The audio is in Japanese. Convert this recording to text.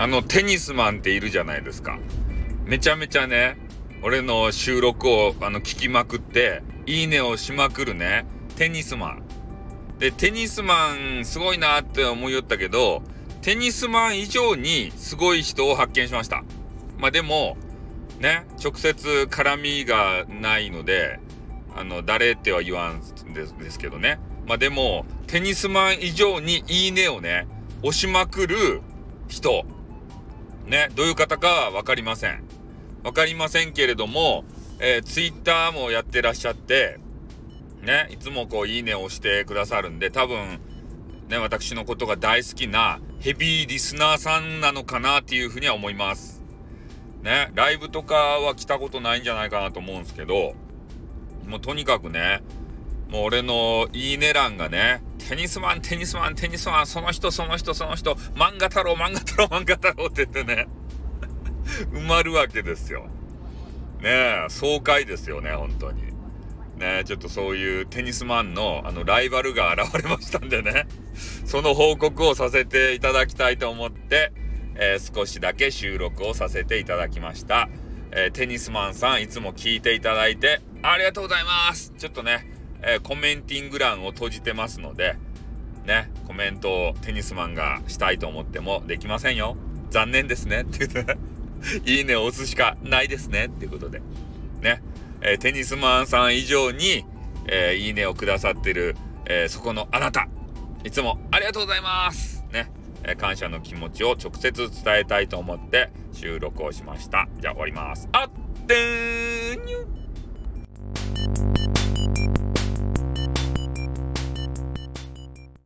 あのテニスマンっているじゃないですか。めちゃめちゃね、俺の収録をあの聞きまくって、いいねをしまくるね、テニスマン。で、テニスマンすごいなって思いよったけど、テニスマン以上にすごい人を発見しました。まあでも、ね、直接絡みがないので、あの、誰っては言わんですですけどね。まあでも、テニスマン以上にいいねをね、押しまくる人。ね、どういう方かはわかりません。わかりませんけれども、えー、ツイッターもやってらっしゃって、ね、いつもこう、いいねを押してくださるんで、多分、ね、私のことが大好きなヘビーリスナーさんなのかなっていうふうには思います。ね、ライブとかは来たことないんじゃないかなと思うんですけど、もうとにかくね、もう俺のいいね欄がね、テニスマン、テニスマン、テニスマン、その人、その人、その人、漫画太郎、漫画太郎、漫画太郎って言ってね、埋まるわけですよ。ねえ、爽快ですよね、本当に。ねちょっとそういうテニスマンのあのライバルが現れましたんでね、その報告をさせていただきたいと思って、えー、少しだけ収録をさせていただきました。えー、テニスマンさんいつも聞いていただいてありがとうございますちょっとね、え、コメンティング欄を閉じてますので、ね、コメントをテニスマンがしたいと思ってもできませんよ。残念ですね。って言って、いいねを押すしかないですね。っていうことで。ね、えー、テニスマンさん以上に、えいいねをくださってる、えそこのあなた、いつもありがとうございます。ね。え感謝の気持ちを直接伝えたいと思って収録をしました。じゃあ終わります。あって